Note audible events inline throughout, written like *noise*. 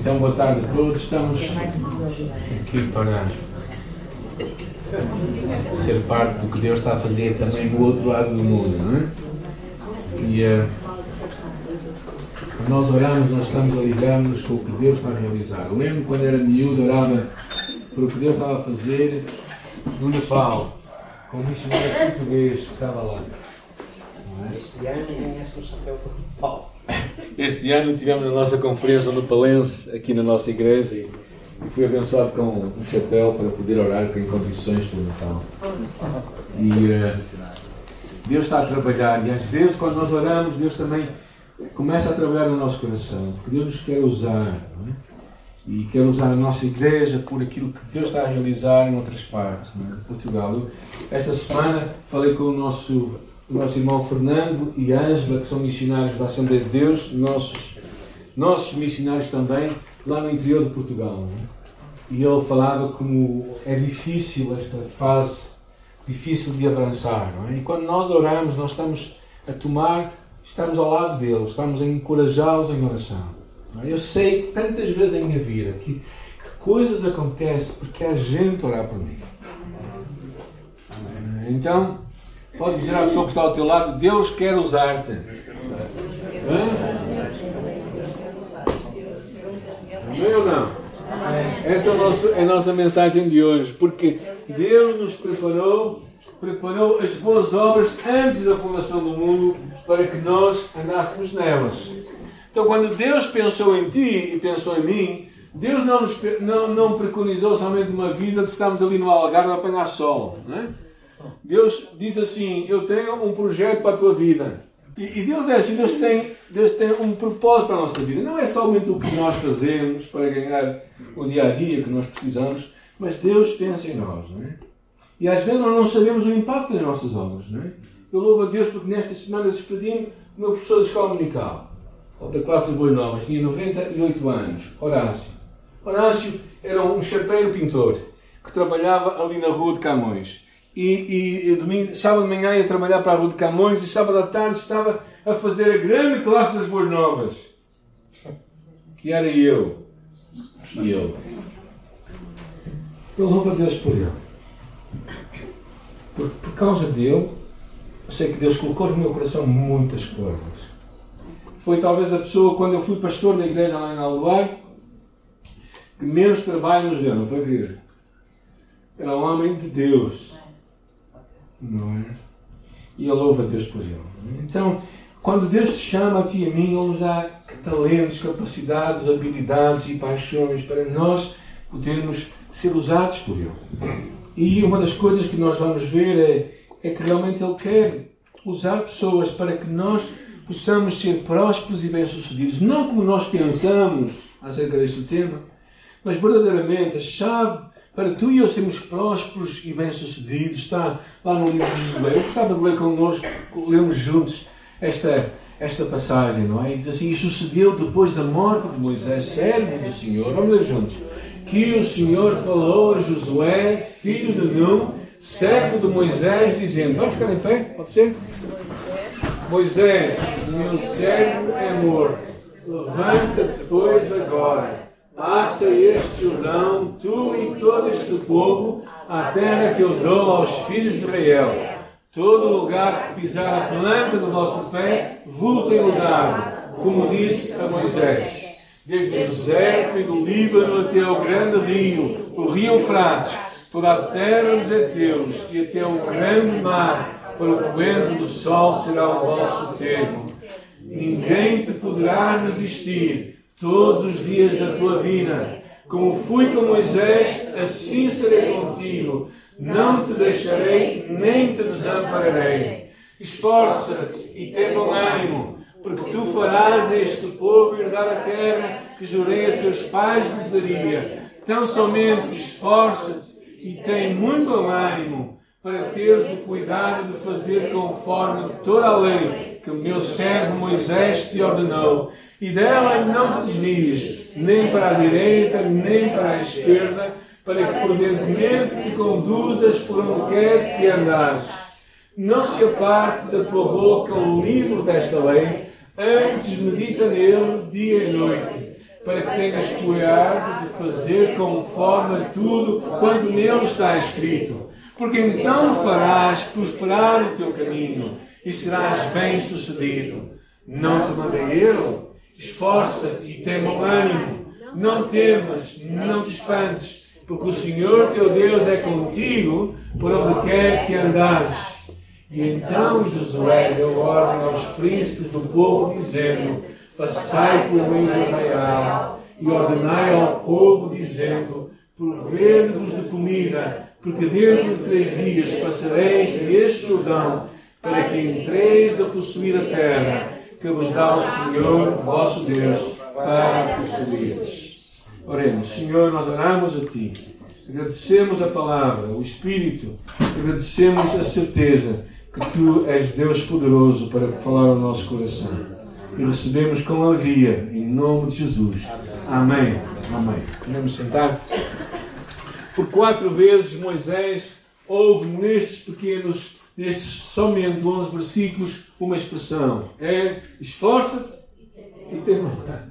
Então, boa tarde a todos. Estamos aqui para ser parte do que Deus está a fazer também no outro lado do mundo, não é? E uh, quando nós oramos, nós estamos a ligar-nos com o que Deus está a realizar. Eu lembro quando era miúdo, orava por o que Deus estava a fazer no Nepal, com o missionário português que estava lá. É? Este ano ganhaste o chapéu do Nepal. Este ano tivemos a nossa conferência no Palense, aqui na nossa igreja, e fui abençoado com um chapéu para poder orar em condições para o Natal. E uh, Deus está a trabalhar, e às vezes, quando nós oramos, Deus também começa a trabalhar no nosso coração, porque Deus nos quer usar, é? e quer usar a nossa igreja por aquilo que Deus está a realizar em outras partes é? de Portugal. Esta semana falei com o nosso o nosso irmão Fernando e Ângela, que são missionários da Assembleia de Deus, nossos, nossos missionários também, lá no interior de Portugal. É? E ele falava como é difícil esta fase, difícil de avançar. É? E quando nós oramos, nós estamos a tomar, estamos ao lado deles, estamos a encorajá-los em oração. É? Eu sei tantas vezes em minha vida que, que coisas acontecem porque a gente orar por mim. Então, Pode dizer à pessoa que está ao teu lado: Deus quer usar-te. Amém ou não? Essa é a, nossa, é a nossa mensagem de hoje, porque Deus nos preparou, preparou as boas obras antes da fundação do mundo para que nós andássemos nelas. Então, quando Deus pensou em ti e pensou em mim, Deus não, nos, não, não preconizou somente uma vida de estarmos ali no Algarve a apanhar sol. Não é? Deus diz assim: Eu tenho um projeto para a tua vida. E, Deus é assim: Deus tem, Deus tem um propósito para a nossa vida. Não é somente o que nós fazemos para ganhar o dia a dia que nós precisamos, mas Deus pensa em nós. Não é? E às vezes nós não sabemos o impacto das nossas obras. Não é? Eu louvo a Deus porque nesta semana despedi-me do meu professor de escola dominical, da classe de Boas Novas, tinha 98 anos, Horácio. Horácio era um chapeiro pintor que trabalhava ali na rua de Camões e, e, domingo, sábado de manhã ia trabalhar para a Rua de Camões e sábado à tarde estava a fazer a grande classe das Boas Novas. Que era eu. E eu. Eu louvo a Deus por ele. Por, por causa dele, eu sei que Deus colocou no meu coração muitas coisas. Foi talvez a pessoa, quando eu fui pastor da igreja lá em Aluar, que menos trabalho nos deu, não foi, querida? Era um homem de Deus não é? E eu louvo a Deus por ele. Então, quando Deus te chama a ti e a mim, Ele nos dá talentos, capacidades, habilidades e paixões para nós podermos ser usados por Ele. E uma das coisas que nós vamos ver é, é que realmente Ele quer usar pessoas para que nós possamos ser prósperos e bem-sucedidos. Não como nós pensamos acerca deste tema, mas verdadeiramente a chave para tu e eu sermos prósperos e bem-sucedidos. Está lá no livro de Josué. Eu gostava de ler connosco, lermos juntos esta, esta passagem, não é? E diz assim: E sucedeu depois da morte de Moisés, servo do Senhor. Vamos ler juntos. Que o Senhor falou a Josué, filho de Nun, servo de Moisés, dizendo: Vamos ficar em pé? Pode ser? Moisés, meu servo é morto. Levanta-te, pois, agora Passa este Jordão, tu e todo este povo, a terra que eu dou aos filhos de Israel. Todo lugar que pisar a planta do vosso pé, tenho dado, como disse a Moisés. Desde o deserto e do Líbano até ao grande rio, o rio Eufrates, toda a terra dos heteus e até o grande mar, para o poente do sol será o vosso tempo. Ninguém te poderá resistir todos os dias da tua vida. Como fui com Moisés, assim serei contigo. Não te deixarei, nem te desampararei. Esforça-te e tem bom ânimo, porque tu farás este povo herdar a terra que jurei a seus pais lhes daria. Tão somente esforça-te e tem muito bom ânimo, para teres o cuidado de fazer conforme toda a lei que o meu servo Moisés te ordenou e dela não te desvies, nem para a direita, nem para a esquerda, para que prudentemente te conduzas por onde quer que andares. Não se aparte da tua boca o livro desta lei, antes medita nele dia e noite, para que tenhas cuidado de fazer conforme tudo quanto nele está escrito. Porque então farás prosperar o teu caminho e serás bem-sucedido. Não te mandei eu? Esforça-te e tem bom ânimo. Não temas, não te espantes, porque o Senhor teu Deus é contigo por onde quer que andares. E então Josué deu ordem aos príncipes do povo, dizendo: Passai por meio do arraial e ordenai ao povo, dizendo: Provei-vos de comida, porque dentro de três dias passareis este Jordão, para que entreis a possuir a terra que vos dá o Senhor, vosso Deus, para possuires. Oremos, Senhor, nós oramos a Ti, agradecemos a palavra, o Espírito, agradecemos a certeza que Tu és Deus poderoso para falar ao nosso coração e recebemos com alegria, em nome de Jesus. Amém. Amém. Podemos sentar. Por quatro vezes Moisés ouve nestes pequenos, nestes somente 11 versículos, uma expressão: é esforça-te e tem vontade.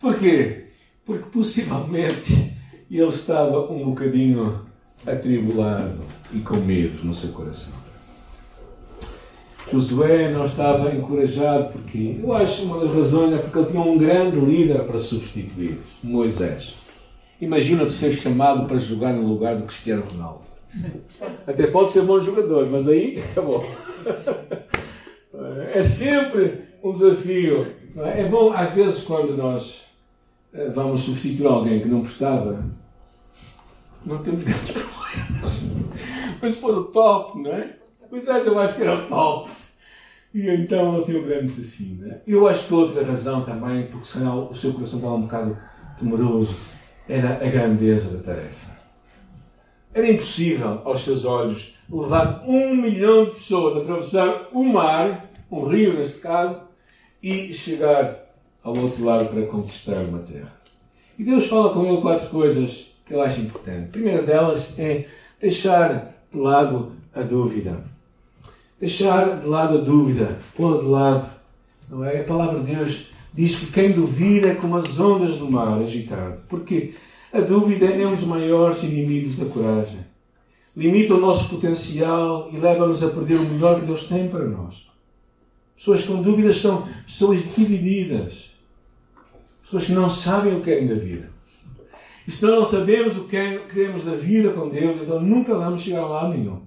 Porquê? Porque possivelmente ele estava um bocadinho atribulado e com medo no seu coração. Josué não estava encorajado porque eu acho uma das razões é porque ele tinha um grande líder para substituir, Moisés. Imagina tu ser chamado para jogar no lugar do Cristiano Ronaldo. Até pode ser bom jogador, mas aí acabou. É sempre um desafio. É? é bom, às vezes, quando nós eh, vamos substituir alguém que não prestava, não temos grandes problemas. Mas se for o top, não é? Pois é, eu acho que era o top. E então ele tinha um grande desafio. Né? Eu acho que outra razão também, porque senão o seu coração estava um bocado temeroso, era a grandeza da tarefa. Era impossível, aos seus olhos, levar um milhão de pessoas a atravessar o mar, um rio neste caso, e chegar ao outro lado para conquistar uma terra. E Deus fala com ele quatro coisas que eu acho importantes. A primeira delas é deixar de lado a dúvida. Deixar de lado a dúvida, pô de lado. Não é? A palavra de Deus diz que quem duvida é como as ondas do mar agitado. Porque a dúvida é um dos maiores inimigos da coragem. Limita o nosso potencial e leva-nos a perder o melhor que Deus tem para nós. Pessoas com dúvidas são pessoas divididas. Pessoas que não sabem o que querem da vida. E se não sabemos o que queremos da vida com Deus, então nunca vamos chegar a lado nenhum.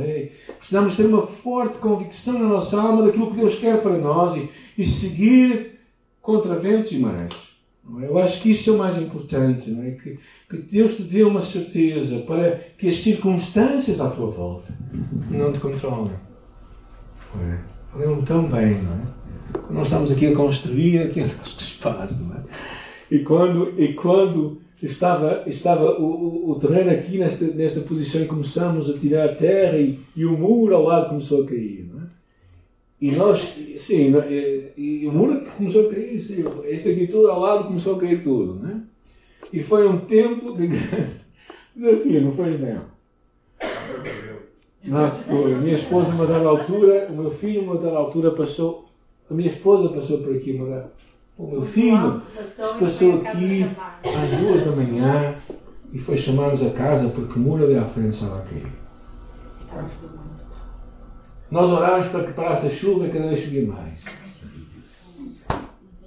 É? Precisamos ter uma forte convicção na nossa alma daquilo que Deus quer para nós e, e seguir contra ventos e marés. É? Eu acho que isso é o mais importante, é? que, que Deus te dê uma certeza para que as circunstâncias à tua volta não te controlem. Não é? tão bem, não é? Nós estamos aqui a construir aqui o nosso espaço, não é? E quando, e quando estava, estava o, o, o, terreno aqui nesta, nesta posição e começamos a tirar terra e, e o muro ao lado começou a cair. Não é? E nós, sim, e, o muro começou a cair, sim, este aqui tudo ao lado começou a cair tudo. Não é? E foi um tempo de grande *laughs* desafio, não foi não? Não, foi. A minha esposa, uma dada altura, o meu filho, uma dada altura, passou. A minha esposa passou por aqui, uma dada o meu filho passou aqui às duas da manhã e foi chamar-nos a casa porque o muro ali à frente estava a cair. Nós orámos para que parasse a chuva e cada vez chovia mais.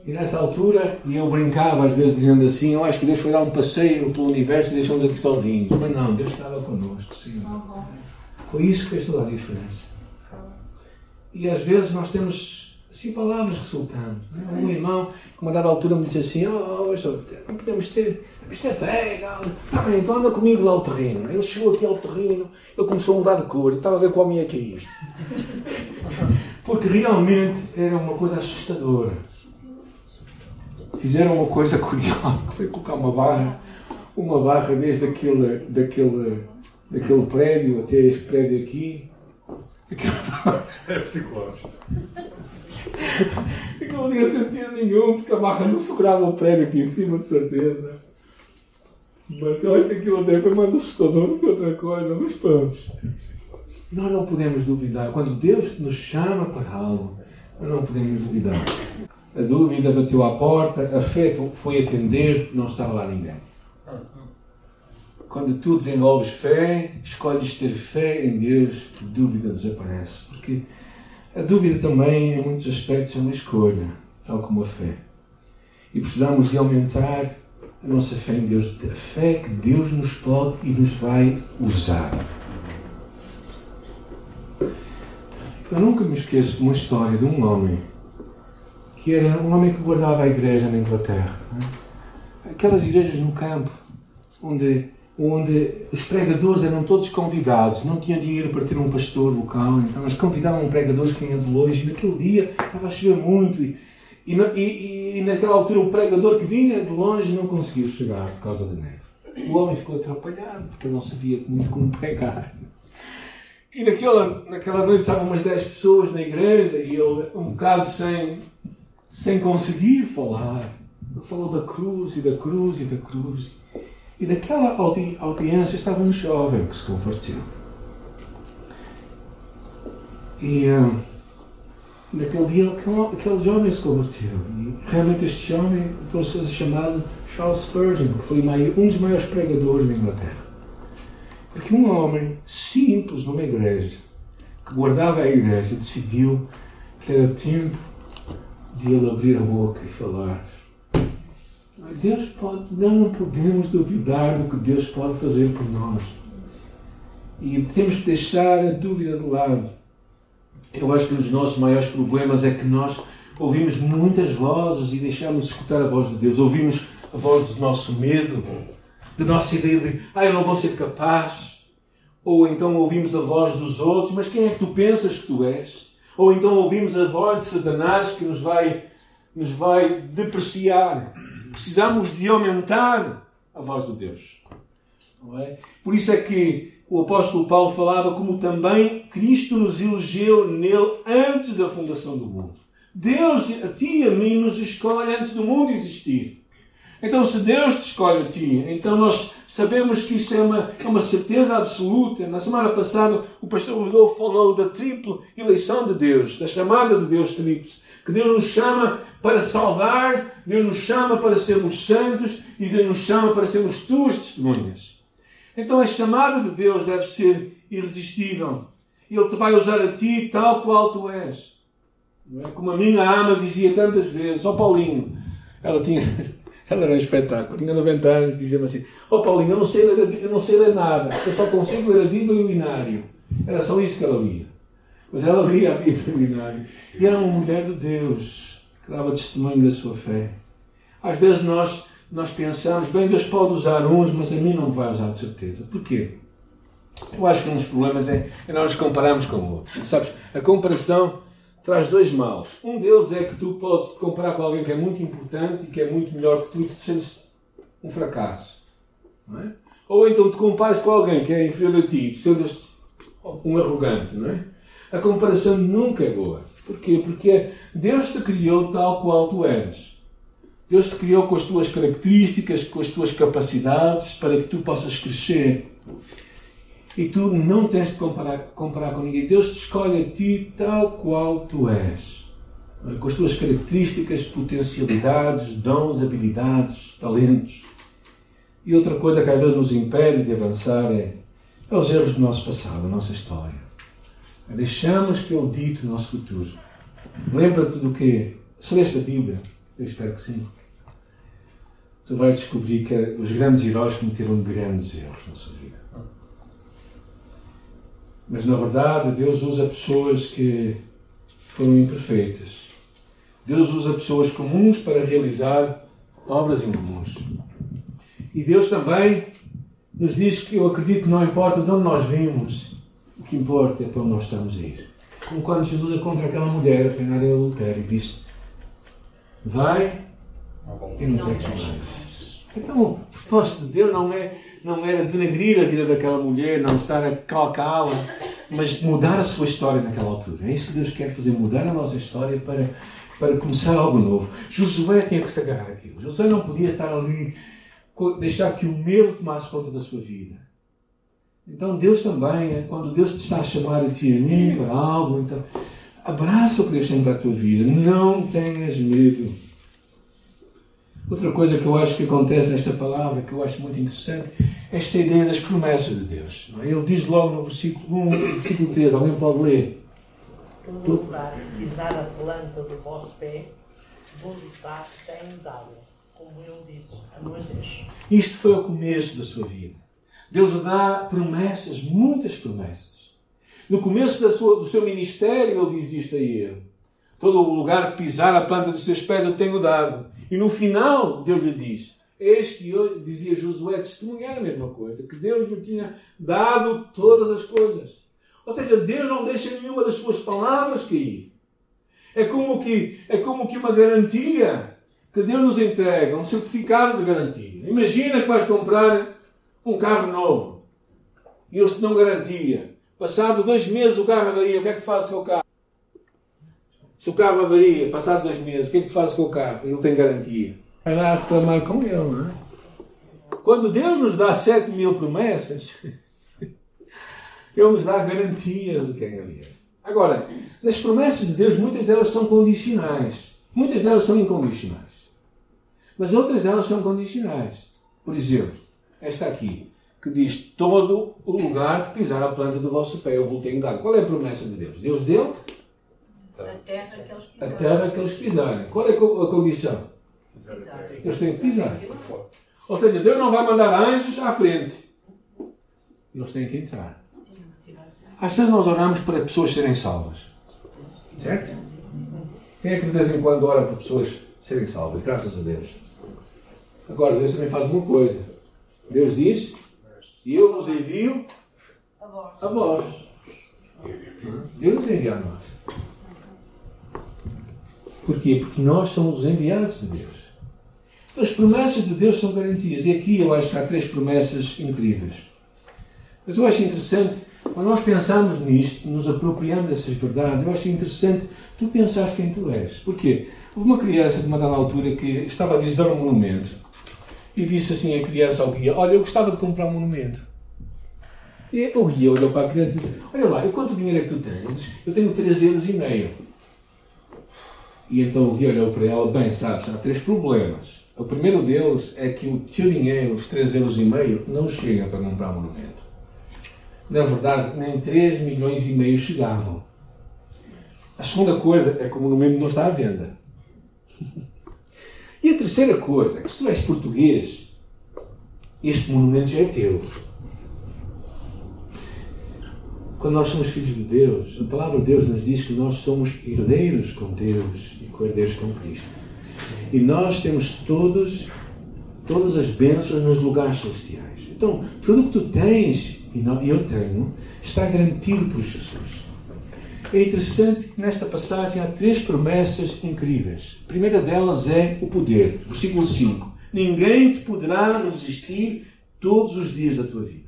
E nessa altura, e eu brincava às vezes dizendo assim, eu acho que Deus foi dar um passeio pelo universo e deixou-nos aqui sozinhos. Mas não, Deus estava connosco, sim. Foi isso que fez toda a diferença. E às vezes nós temos Assim, palavras que soltamos. É? Um irmão, que uma dada altura me disse assim: Oh, oh não podemos ter. Isto é fé, Está bem, então anda comigo lá ao terreno. Ele chegou aqui ao terreno, ele começou a mudar de cor, estava a ver qual ia cair. *laughs* Porque realmente era uma coisa assustadora. Fizeram uma coisa *laughs* curiosa, que foi colocar uma barra, uma barra desde aquele, daquele, daquele prédio até este prédio aqui. É psicológico. que não tinha sentido nenhum, porque a barra não segurava o prédio aqui em cima, de certeza. Mas eu acho que aquilo até foi mais assustador do que outra coisa, mas pronto. Nós não podemos duvidar. Quando Deus nos chama para algo, nós não podemos duvidar. A dúvida bateu à porta, a fé foi atender, não estava lá ninguém. Quando tu desenvolves fé, escolhes ter fé em Deus, a dúvida desaparece. Porque a dúvida também, em muitos aspectos, é uma escolha, tal como a fé. E precisamos de aumentar a nossa fé em Deus, a fé que Deus nos pode e nos vai usar. Eu nunca me esqueço de uma história de um homem que era um homem que guardava a igreja na Inglaterra. É? Aquelas igrejas no campo, onde, onde os pregadores eram todos convidados, não tinham dinheiro para ter um pastor local, então eles convidavam pregadores que vinham de longe, e naquele dia estava a chover muito, e, e, e, e naquela altura o pregador que vinha de longe não conseguiu chegar por causa da neve. O homem ficou atrapalhado, porque ele não sabia muito como pregar. E naquela, naquela noite estavam umas 10 pessoas na igreja e ele, um bocado sem, sem conseguir falar, ele falou da cruz e da cruz e da cruz. E naquela audi audiência estava um jovem que se converteu. E uh, naquele dia aquele, aquele jovem se converteu. E realmente este jovem foi chamado Charles Spurgeon, que foi um dos maiores pregadores da Inglaterra. Porque um homem simples numa igreja, que guardava a igreja, decidiu que era tempo de ele abrir a boca e falar. Deus pode, não podemos duvidar do que Deus pode fazer por nós. E temos que deixar a dúvida de lado. Eu acho que um dos nossos maiores problemas é que nós ouvimos muitas vozes e deixamos de escutar a voz de Deus. Ouvimos a voz do nosso medo, da nossa ideia de, ah, eu não vou ser capaz. Ou então ouvimos a voz dos outros, mas quem é que tu pensas que tu és? Ou então ouvimos a voz de Satanás que nos vai, nos vai depreciar. Precisamos de aumentar a voz de Deus. É? Por isso é que o apóstolo Paulo falava como também Cristo nos elegeu nele antes da fundação do mundo. Deus, a ti e a mim, nos escolhe antes do mundo existir. Então, se Deus te escolhe a ti, então nós sabemos que isso é uma, é uma certeza absoluta. Na semana passada, o pastor Rodolfo falou da tripla eleição de Deus, da chamada de Deus tríplice. Que Deus nos chama para salvar, Deus nos chama para sermos santos e Deus nos chama para sermos tuas testemunhas. Então a chamada de Deus deve ser irresistível. Ele te vai usar a ti tal qual tu és. Não é? Como a minha ama dizia tantas vezes, ó oh, Paulinho, ela tinha *laughs* ela era um espetáculo. Tinha 90 anos e dizia-me assim: Ó oh, Paulinho, eu não, sei ler, eu não sei ler nada. Eu só consigo ler a Bíblia e o Inário. Era só isso que ela lia. Mas ela lia a Bíblia e o Inário. E era uma mulher de Deus que dava testemunho da sua fé. Às vezes nós, nós pensamos: bem, Deus pode usar uns, mas a mim não vai usar de certeza. Porquê? Eu acho que um dos problemas é, é nós compararmos com outros. Sabes, a comparação traz dois males. Um deles é que tu podes te comparar com alguém que é muito importante e que é muito melhor que tu e tu te sentes um fracasso. Não é? Ou então te compares com alguém que é inferior a ti e tu sentes um arrogante. Não é? A comparação nunca é boa. Porquê? Porque Deus te criou tal qual tu és. Deus te criou com as tuas características, com as tuas capacidades, para que tu possas crescer. E tu não tens de comparar, comparar com ninguém. Deus te escolhe a ti tal qual tu és. Com as tuas características, potencialidades, dons, habilidades, talentos. E outra coisa que às vezes nos impede de avançar é, é os erros do nosso passado, da nossa história. Deixamos que Ele dite o nosso futuro. Lembra-te do que? Se leste a Bíblia, eu espero que sim. Tu vais descobrir que os grandes heróis cometeram grandes erros na sua vida. Mas na verdade, Deus usa pessoas que foram imperfeitas. Deus usa pessoas comuns para realizar obras incomuns. E Deus também nos diz que eu acredito que não importa de onde nós vimos, o que importa é para onde nós estamos a ir. Como quando Jesus é contra aquela mulher apanhada em adultério e disse: Vai e não peques mais. Então, o propósito de Deus não é não era denegrir a vida daquela mulher, não estar a calcá-la, mas mudar a sua história naquela altura. É isso que Deus quer fazer, mudar a nossa história para, para começar algo novo. Josué tinha que se agarrar aquilo. Josué não podia estar ali, deixar que o medo tomasse conta da sua vida. Então Deus também, é quando Deus te está a chamar a ti a mim para algo, então Abraça o que Deus tem para a tua vida. Não tenhas medo. Outra coisa que eu acho que acontece nesta palavra, que eu acho muito interessante, é esta ideia das promessas de Deus. Ele diz logo no versículo 1, no versículo 3, alguém pode ler. No lugar pisar a planta do vosso pé, vos dar tem dado, como eu disse a Moisés. Isto foi o começo da sua vida. Deus dá promessas, muitas promessas. No começo sua, do seu ministério, ele diz isto a ele. Todo o lugar que pisar a planta dos seus pés eu tenho dado. E no final, Deus lhe diz: Eis que eu, dizia Josué, testemunhar a mesma coisa, que Deus lhe tinha dado todas as coisas. Ou seja, Deus não deixa nenhuma das suas palavras cair. É como que, é como que uma garantia que Deus nos entrega, um certificado de garantia. Imagina que vais comprar um carro novo e ele se não garantia. Passado dois meses o carro avaria, o que é que faz com o carro? Se o carro avaria, passado dois meses, o que é que faz com o carro? Ele tem garantia. Vai lá reclamar com ele, não é? Quando Deus nos dá sete mil promessas, *laughs* Ele nos dá garantias de quem Ele é. Agora, nas promessas de Deus, muitas delas são condicionais. Muitas delas são incondicionais. Mas outras delas são condicionais. Por exemplo, esta aqui, que diz: Todo o lugar que pisar a planta do vosso pé, eu vou ter dado. Qual é a promessa de Deus? Deus deu A terra que eles a pisaram. terra que eles pisarem. Qual é a co- a condição? Eles têm que pisar. Ou seja, Deus não vai mandar anjos à frente. Eles têm que entrar. Às vezes nós oramos para pessoas serem salvas. Certo? Quem é que de vez em quando ora para pessoas serem salvas? Graças a Deus. Agora, Deus também faz uma coisa. Deus diz: E eu vos envio A vós. Deus nos envia a nós. Porquê? Porque nós somos os enviados de Deus. Então, as promessas de Deus são garantias. E aqui eu acho que há três promessas incríveis. Mas eu acho interessante, quando nós pensamos nisto, nos apropriamos dessas verdades, eu acho interessante tu pensares quem tu és. Porquê? Houve uma criança de uma dada altura que estava a visitar um monumento e disse assim à criança ao guia: Olha, eu gostava de comprar um monumento. E o guia olhou para a criança e disse: Olha lá, e quanto dinheiro é que tu tens? Eu tenho 3 euros e meio. E então o guia olhou para ela: Bem, sabes, há três problemas. O primeiro deles é que o teu dinheiro, os 3 euros e meio, não chega para comprar um monumento. Na verdade, nem 3 milhões e meio chegavam. A segunda coisa é que o monumento não está à venda. *laughs* E a terceira coisa se tu és português, este monumento já é teu. Quando nós somos filhos de Deus, a palavra de Deus nos diz que nós somos herdeiros com Deus e co-herdeiros com Cristo. E nós temos todos, todas as bênçãos nos lugares celestiais. Então, tudo o que tu tens e eu tenho está garantido por Jesus. É interessante que nesta passagem há três promessas incríveis. A primeira delas é o poder. Versículo 5. Ninguém te poderá resistir todos os dias da tua vida.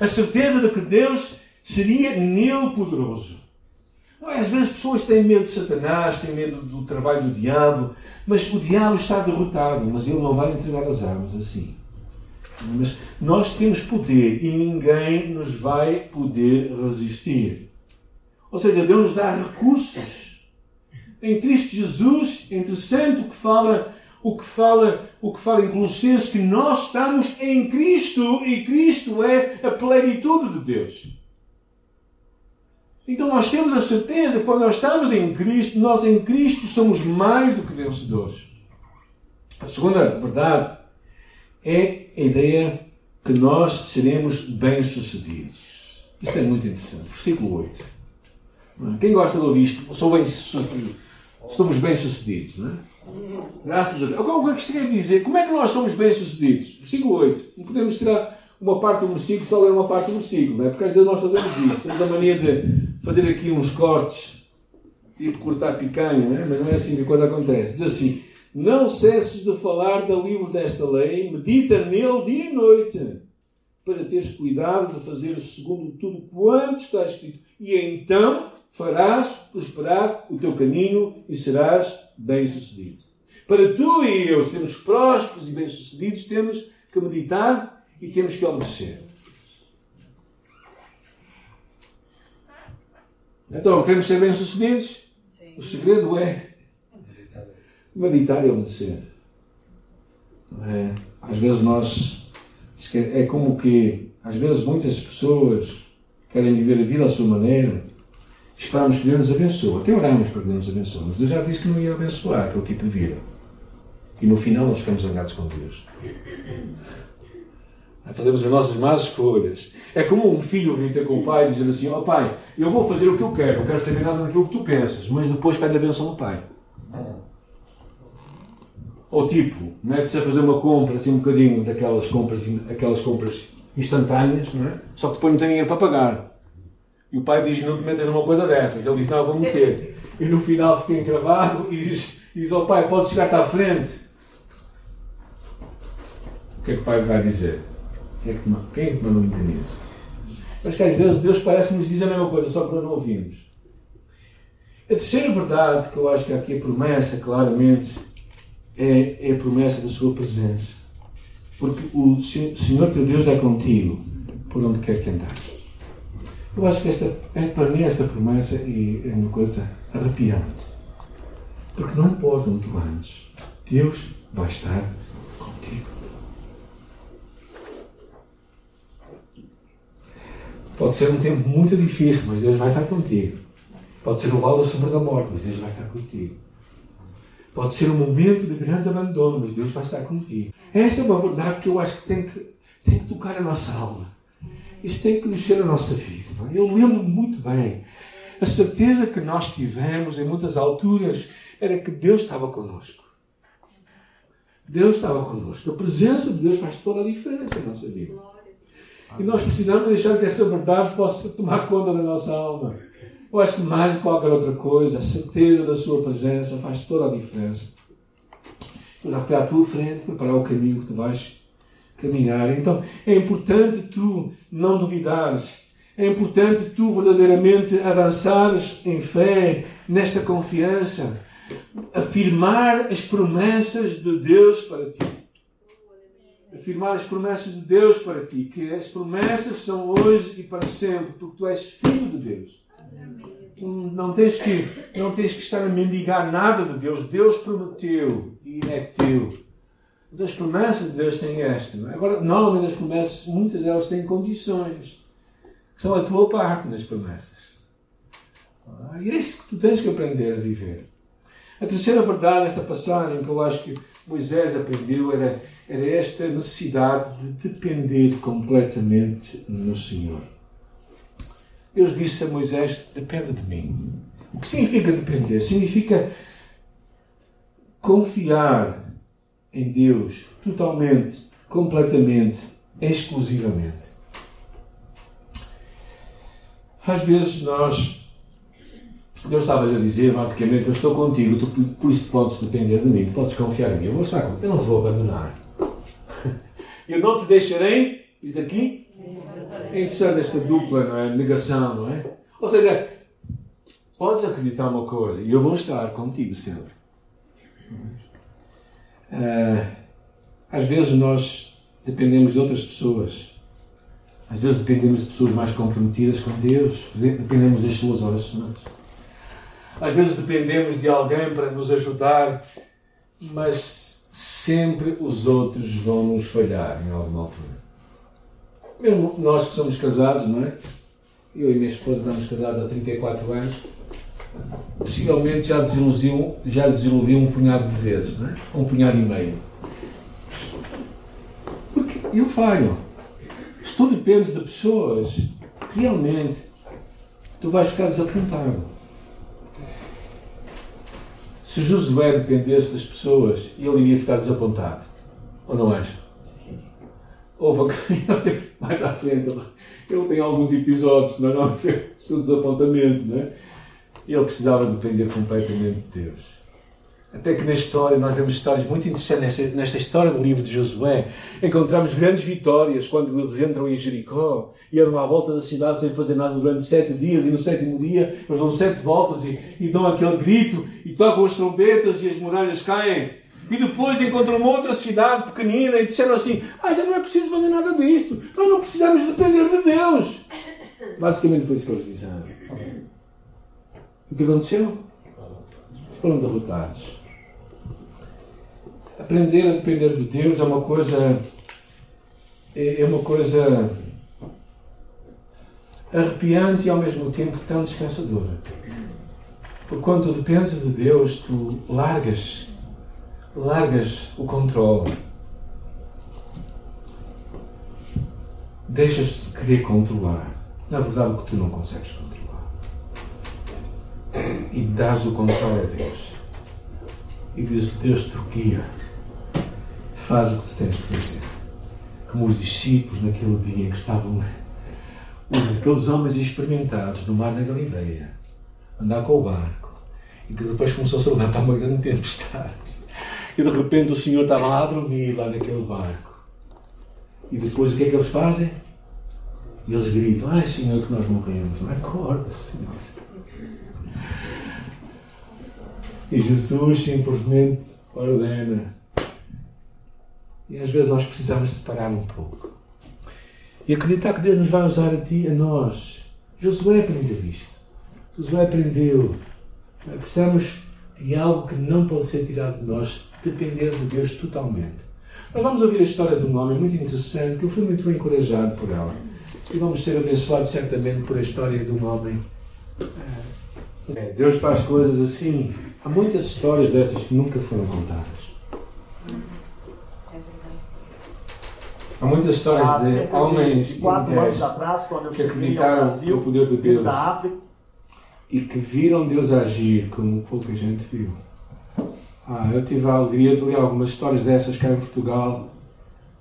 A certeza de que Deus seria nele poderoso. É? Às vezes pessoas têm medo de Satanás, têm medo do trabalho do diabo, mas o diabo está derrotado, mas ele não vai entregar as armas assim. Mas nós temos poder e ninguém nos vai poder resistir. Ou seja, Deus nos dá recursos. Em Cristo Jesus, é interessante o que fala, o que fala, o que fala em Colossenses que nós estamos em Cristo e Cristo é a plenitude de Deus. Então nós temos a certeza quando nós estamos em Cristo, nós em Cristo somos mais do que vencedores. A segunda verdade é a ideia que nós seremos bem-sucedidos. Isto é muito interessante. Versículo 8. Quem gosta de ouvir isto? Sou bem. Somos bem-sucedidos, não é? Graças a Deus. Agora, o que é que isto quer dizer? Como é que nós somos bem-sucedidos? Versículo 8. Não podemos tirar uma parte do versículo só ler uma parte do versículo, não é? Porque às vezes nós fazemos isso. Temos a mania de fazer aqui uns cortes, tipo cortar picanha, não é? Mas não é assim que a coisa acontece. Diz assim: Não cesses de falar do livro desta lei, medita nele dia e noite, para teres cuidado de fazer segundo tudo quanto está escrito. E então farás prosperar o teu caminho e serás bem-sucedido. Para tu e eu sermos prósperos e bem-sucedidos, temos que meditar e temos que obedecer. Então, queremos ser bem-sucedidos? O segredo é meditar e obedecer. É? Às vezes nós. É como que. Às vezes muitas pessoas querem viver a vida à sua maneira. Esperamos que Deus nos abençoe. Até oramos para que Deus nos abençoe. Mas Deus já disse que não ia abençoar aquele tipo de vida. E no final nós ficamos zangados com Deus. Fazemos as nossas más escolhas. É como um filho vir ter com o pai e dizer assim: Ó oh, pai, eu vou fazer o que eu quero, não quero saber nada daquilo que tu pensas, mas depois pede a benção do pai. Ou tipo, mete-se a fazer uma compra, assim um bocadinho daquelas compras, aquelas compras instantâneas, não é? Só que depois não tem dinheiro para pagar. E o pai diz: Não te metas numa coisa dessas. Ele diz: Não, vou meter. E no final fica encravado e diz, diz ao pai: Pode chegar-te à frente. O que é que o pai vai dizer? Quem é que, quem é que mandou entender isso? Mas que às vezes Deus parece nos diz a mesma coisa, só que nós não ouvimos. A terceira verdade que eu acho que aqui a promessa, claramente, é, é a promessa da sua presença. Porque o Senhor teu Deus é contigo por onde quer que andares. Eu acho que esta, é, para mim esta promessa é uma coisa arrepiante. Porque não importa onde tu andes, Deus vai estar contigo. Pode ser um tempo muito difícil, mas Deus vai estar contigo. Pode ser o vale da sombra da morte, mas Deus vai estar contigo. Pode ser um momento de grande abandono, mas Deus vai estar contigo. Essa é uma verdade que eu acho que tem que, tem que tocar a nossa alma. Isso tem que mexer a nossa vida. É? Eu lembro muito bem. A certeza que nós tivemos em muitas alturas era que Deus estava conosco. Deus estava conosco. A presença de Deus faz toda a diferença na nossa vida. E nós precisamos deixar que essa verdade possa tomar conta da nossa alma. Eu acho que mais de qualquer outra coisa, a certeza da sua presença faz toda a diferença. Fui à tua frente preparar o caminho que tu vais caminhar. Então é importante tu não duvidares. É importante tu verdadeiramente avançares em fé, nesta confiança, afirmar as promessas de Deus para ti afirmar as promessas de Deus para ti, que as promessas são hoje e para sempre, porque tu és filho de Deus. Não tens que, não tens que estar a mendigar nada de Deus. Deus prometeu teu. Das promessas de Deus tem esta. É? Agora, normalmente as promessas, muitas delas têm condições, que são a tua parte nas promessas. Ah, e é isso que tu tens que aprender a viver. A terceira verdade, esta passagem que eu acho que Moisés aprendeu, era era esta necessidade de depender completamente no Senhor. Deus disse a Moisés: Depende de mim. O que significa depender? Significa confiar em Deus totalmente, completamente, exclusivamente. Às vezes nós. Deus estava-lhe a dizer, basicamente, eu estou contigo, tu, por isso podes depender de mim, tu podes confiar em mim, eu vou estar contigo, eu não te vou abandonar. *laughs* Eu não te deixarei, diz aqui. É interessante esta dupla não é? negação, não é? Ou seja, podes acreditar uma coisa e eu vou estar contigo sempre. Uh, às vezes nós dependemos de outras pessoas. Às vezes dependemos de pessoas mais comprometidas com Deus. Dependemos das suas orações. Às vezes dependemos de alguém para nos ajudar, mas sempre os outros vão nos falhar em alguma altura. Mesmo nós que somos casados, não é? Eu e minha esposa estamos casados há 34 anos. Possivelmente já desiludiu, já desiludiu um punhado de vezes, não é? Um punhado e meio. Porque eu falho. Se tu dependes de pessoas, realmente tu vais ficar desapontado. Se Josué dependesse das pessoas, ele iria ficar desapontado. Ou não acha? Houve *laughs* mais à frente, ele tem alguns episódios, mas não foi *laughs* o desapontamento, não é? Ele precisava depender completamente de Deus. Até que na história, nós vemos histórias muito interessantes. Nesta, nesta história do livro de Josué, encontramos grandes vitórias quando eles entram em Jericó e andam à volta da cidade sem fazer nada durante sete dias. E no sétimo dia, eles dão sete voltas e, e dão aquele grito e tocam as trombetas e as muralhas caem. E depois encontram uma outra cidade pequenina e disseram assim: Ah, já não é preciso fazer nada disto. Nós não precisamos depender de Deus. Basicamente foi isso que eles disseram. O que aconteceu? Foram derrotados. Aprender a depender de Deus é uma coisa. É uma coisa arrepiante e ao mesmo tempo tão descansadora. Porque quando tu dependes de Deus, tu largas, largas o controle. Deixas-te querer controlar. Na verdade, o que tu não consegues controlar. E dás o controle a Deus. E dizes, Deus te guia. Faz o que tens que fazer. Como os discípulos naquele dia que estavam aqueles homens experimentados no mar da Galileia, andar com o barco, e que depois começou-se a levantar uma grande tempestade. E de repente o Senhor estava lá a dormir, lá naquele barco. E depois o que é que eles fazem? Eles gritam: Ai Senhor, que nós morremos. Acorda, Senhor. E Jesus simplesmente ordena. E às vezes nós precisamos de parar um pouco e acreditar que Deus nos vai usar a ti, a nós. Josué aprendeu isto. Josué aprendeu. Precisamos de algo que não pode ser tirado de nós, depender de Deus totalmente. Nós vamos ouvir a história de um homem muito interessante, que eu fui muito encorajado por ela. E vamos ser abençoados certamente por a história de um homem. É, Deus faz coisas assim. Há muitas histórias dessas que nunca foram contadas. Há muitas histórias Há de homens de quatro anos atrás, quando eu que acreditaram Brasil, no poder de Deus e que viram Deus agir como pouca gente viu. Ah, eu tive a alegria de ler algumas histórias dessas cá em Portugal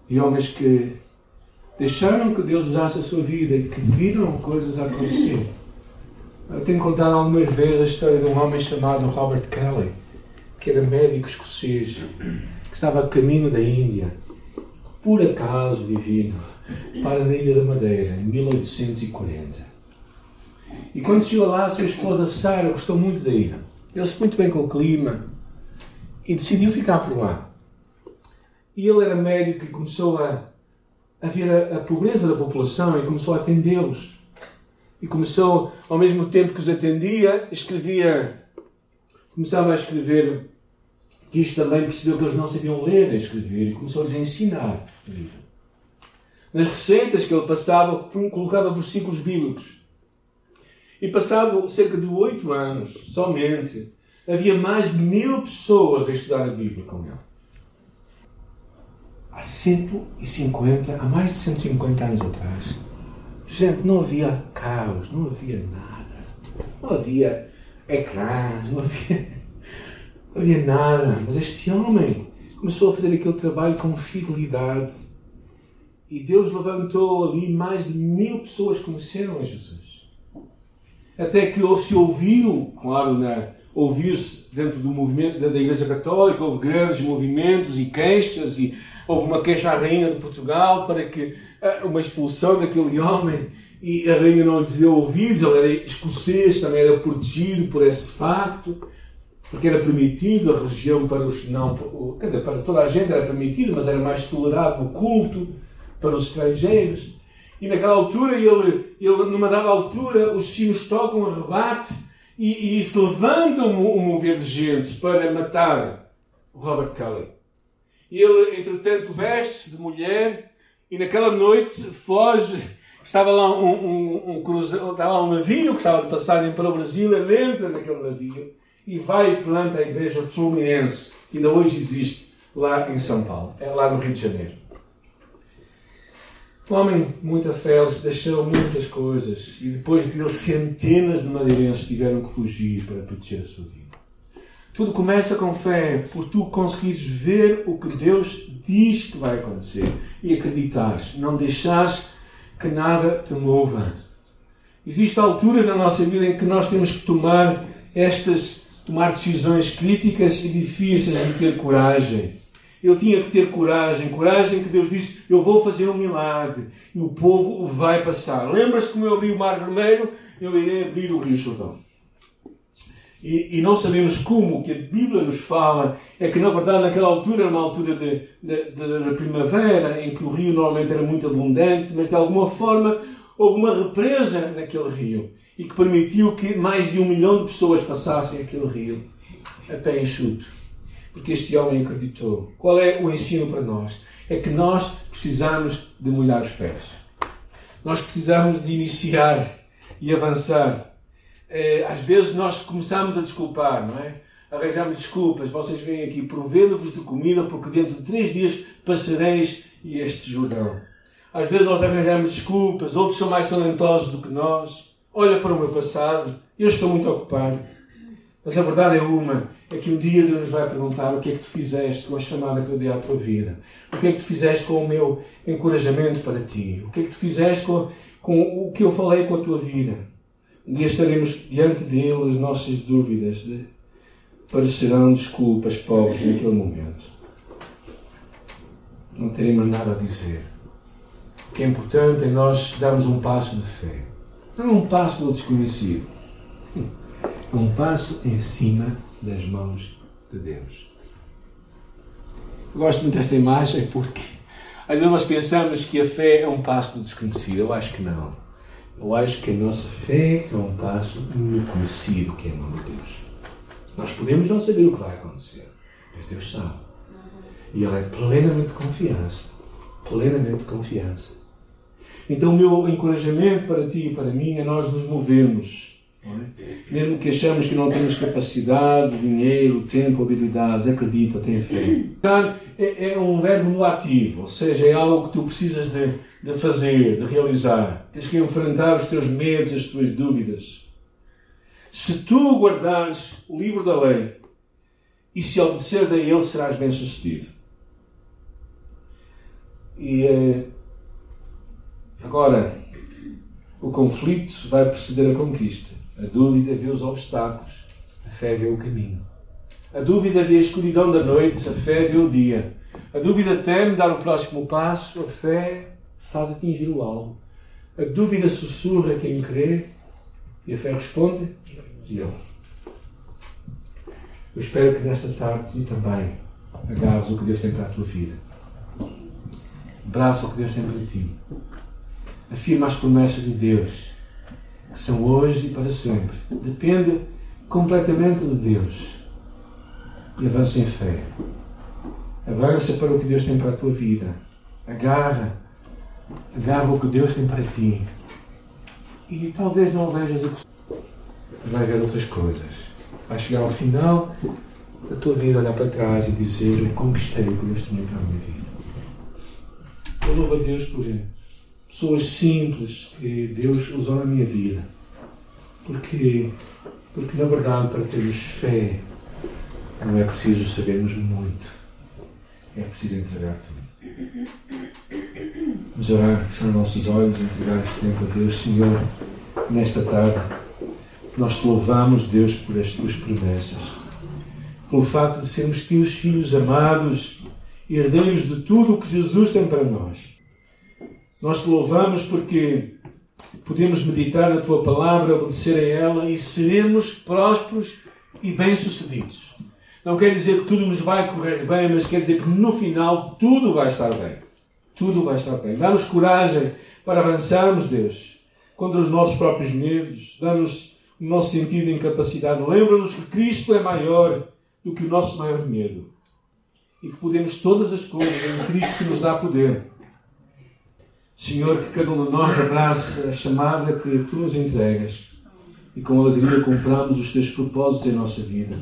de homens que deixaram que Deus usasse a sua vida e que viram coisas acontecer. Eu tenho contado algumas vezes a história de um homem chamado Robert Kelly, que era médico escocês, que estava a caminho da Índia por acaso divino, para a Ilha da Madeira, em 1840. E quando chegou lá, sua esposa Sara gostou muito da ilha. Deu-se muito bem com o clima e decidiu ficar por lá. E ele era médico e começou a, a ver a, a pobreza da população e começou a atendê-los. E começou, ao mesmo tempo que os atendia, escrevia, começava a escrever que isto também percebeu que eles não sabiam ler e escrever e começou-lhes a ensinar. Nas receitas que ele passava, colocava versículos bíblicos. E passado cerca de oito anos, somente, havia mais de mil pessoas a estudar a Bíblia com ele. Há 150, há mais de 150 anos atrás, gente, não havia carros, não havia nada. Não havia ecrãs, não havia não havia nada. Mas este homem começou a fazer aquele trabalho com fidelidade. E Deus levantou ali mais de mil pessoas que conheceram a Jesus. Até que se ouviu, claro, né, ouviu-se dentro do movimento da Igreja Católica, houve grandes movimentos e queixas, e houve uma queixa à Rainha de Portugal para que uma expulsão daquele homem, e a Rainha não lhe deu ouvidos, ele era escocês, também era protegido por esse facto porque era permitido a religião para os não, quer dizer, para toda a gente era permitido, mas era mais tolerado o culto para os estrangeiros. E naquela altura, ele, ele numa dada altura, os sinos tocam a rebate e, e se levanta um, um mover de gente para matar o Robert Kelly. Ele, entretanto, veste-se de mulher e naquela noite foge. Estava lá um, um, um, cruze... estava lá um navio que estava de passagem para o Brasil, ele entra naquele navio e vai e planta a igreja fluminense, que ainda hoje existe lá em São Paulo, é lá no Rio de Janeiro. Um homem muito fé, deixou muitas coisas e depois dele centenas de madeirenses tiveram que fugir para proteger a sua vida. Tudo começa com fé, por tu conseguires ver o que Deus diz que vai acontecer e acreditares, não deixares que nada te mova. Existem alturas na nossa vida em que nós temos que tomar estas tomar decisões críticas e difíceis e ter coragem. Ele tinha que ter coragem, coragem que Deus disse: Eu vou fazer um milagre e o povo vai passar. Lembra-se como eu abri o Mar Vermelho? Eu irei abrir o Rio Jordão. E, e, não sabemos como, o que a Bíblia nos fala é que, na verdade, naquela altura, era uma altura de, de, de, primavera, em que o rio normalmente era muito abundante, mas de alguma forma houve uma represa naquele rio. e que permitiu que mais de um milhão de pessoas passassem aquele rio a pé enxuto. Porque este homem acreditou. Qual é o ensino para nós? É que nós precisamos de molhar os pés. Nós precisamos de iniciar e avançar. É, às vezes nós começamos a desculpar, não é? Arranjamos desculpas. Vocês vêm aqui provendo-vos de comida porque dentro de três dias passareis este Jordão. Às vezes nós arranjamos desculpas, outros são mais talentosos do que nós. Olha para o meu passado, eu estou muito ocupado. Mas a verdade é uma, é que um dia Deus nos vai perguntar o que é que tu fizeste com a chamada que eu dei à tua vida. O que é que tu fizeste com o meu encorajamento para ti. O que é que tu fizeste com, com o que eu falei com a tua vida. Dia estaremos diante dele as nossas dúvidas de, parecerão desculpas pobres naquele momento. Não teremos nada a dizer. O que é importante é nós darmos um passo de fé. Não um passo do desconhecido. É um passo em cima das mãos de Deus. Eu gosto muito desta imagem porque às vezes nós pensamos que a fé é um passo do desconhecido. Eu acho que não. Eu acho que a nossa fé é um passo no conhecido que é a mão de Deus. Nós podemos não saber o que vai acontecer, mas Deus sabe. E Ele é plenamente confiança. Plenamente confiança. Então, o meu encorajamento para ti e para mim é nós nos movermos. É? Mesmo que achamos que não temos capacidade, dinheiro, tempo, habilidades, acredita, tenha fé. É, é um verbo no ativo, ou seja, é algo que tu precisas de, de fazer, de realizar. Tens que enfrentar os teus medos, as tuas dúvidas. Se tu guardares o livro da lei e se obedeceres a ele, serás bem-sucedido. E eh, agora, o conflito vai preceder a conquista. A dúvida vê os obstáculos, a fé vê o caminho. A dúvida vê a escuridão da noite, a fé vê o dia. A dúvida teme dar o próximo passo, a fé faz atingir o alvo. A dúvida sussurra quem crê e a fé responde: eu. Eu espero que nesta tarde tu também agarres o que Deus tem para a tua vida. Abraça o que Deus tem para ti. Afirma as promessas de Deus, são hoje e para sempre. Depende completamente de Deus. E avança em fé. Avança para o que Deus tem para a tua vida. Agarra. Agarra o que Deus tem para ti. E talvez não vejas o que. Vai ver outras coisas. Vai chegar ao final da tua vida, olhar para trás e dizer: Eu conquistei o que Deus tinha para a minha vida. Eu louvo a Deus por pessoas simples que Deus usou na minha vida. Porque, porque na verdade, para termos fé, não é preciso sabermos muito. É preciso entregar tudo. Vamos orar, fechar nossos olhos, entregar este tempo a Deus. Senhor, nesta tarde, nós te louvamos, Deus, por as tuas promessas. Pelo facto de sermos teus filhos amados, herdeiros de tudo o que Jesus tem para nós. Nós te louvamos porque podemos meditar na tua palavra, obedecer a ela e seremos prósperos e bem-sucedidos. Não quer dizer que tudo nos vai correr bem, mas quer dizer que no final tudo vai estar bem. Tudo vai estar bem. Dá-nos coragem para avançarmos, Deus, contra os nossos próprios medos. Dá-nos o nosso sentido de incapacidade. Lembra-nos que Cristo é maior do que o nosso maior medo. E que podemos todas as coisas em Cristo que nos dá poder. Senhor, que cada um de nós abrace a chamada que tu nos entregas e com alegria cumpramos os teus propósitos em nossa vida.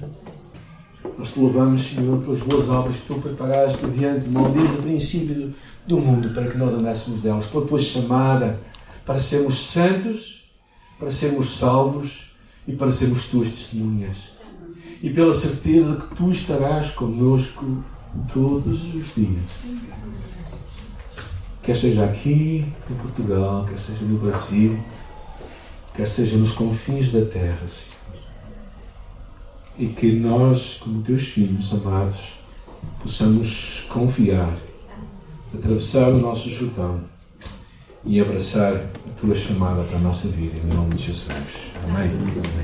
Nós te louvamos, Senhor, pelas boas obras que tu preparaste diante de nós desde o princípio do mundo para que nós andássemos delas, pela tua chamada para sermos santos, para sermos salvos e para sermos tuas testemunhas. E pela certeza que tu estarás conosco todos os dias quer seja aqui em Portugal, quer seja no Brasil, quer seja nos confins da terra, Senhor. E que nós, como teus filhos amados, possamos confiar, atravessar o nosso Jordão e abraçar a tua chamada para a nossa vida, em nome de Jesus. Amém. Amém.